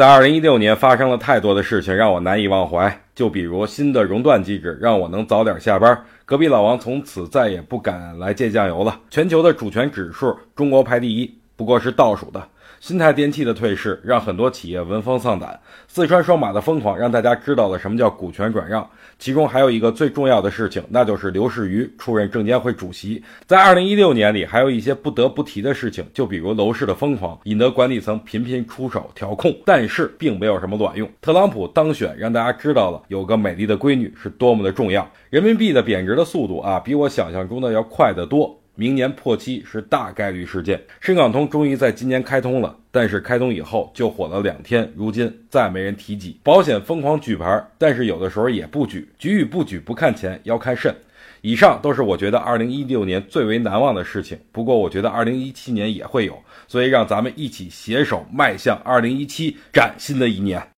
在二零一六年发生了太多的事情让我难以忘怀，就比如新的熔断机制让我能早点下班，隔壁老王从此再也不敢来借酱油了。全球的主权指数，中国排第一，不过是倒数的。新泰电器的退市让很多企业闻风丧胆，四川双马的疯狂让大家知道了什么叫股权转让。其中还有一个最重要的事情，那就是刘士余出任证监会主席。在二零一六年里，还有一些不得不提的事情，就比如楼市的疯狂，引得管理层频频出手调控，但是并没有什么卵用。特朗普当选，让大家知道了有个美丽的闺女是多么的重要。人民币的贬值的速度啊，比我想象中的要快得多。明年破七是大概率事件。深港通终于在今年开通了，但是开通以后就火了两天，如今再没人提及。保险疯狂举牌，但是有的时候也不举，举与不举不看钱，要看肾。以上都是我觉得二零一六年最为难忘的事情。不过我觉得二零一七年也会有，所以让咱们一起携手迈向二零一七崭新的一年。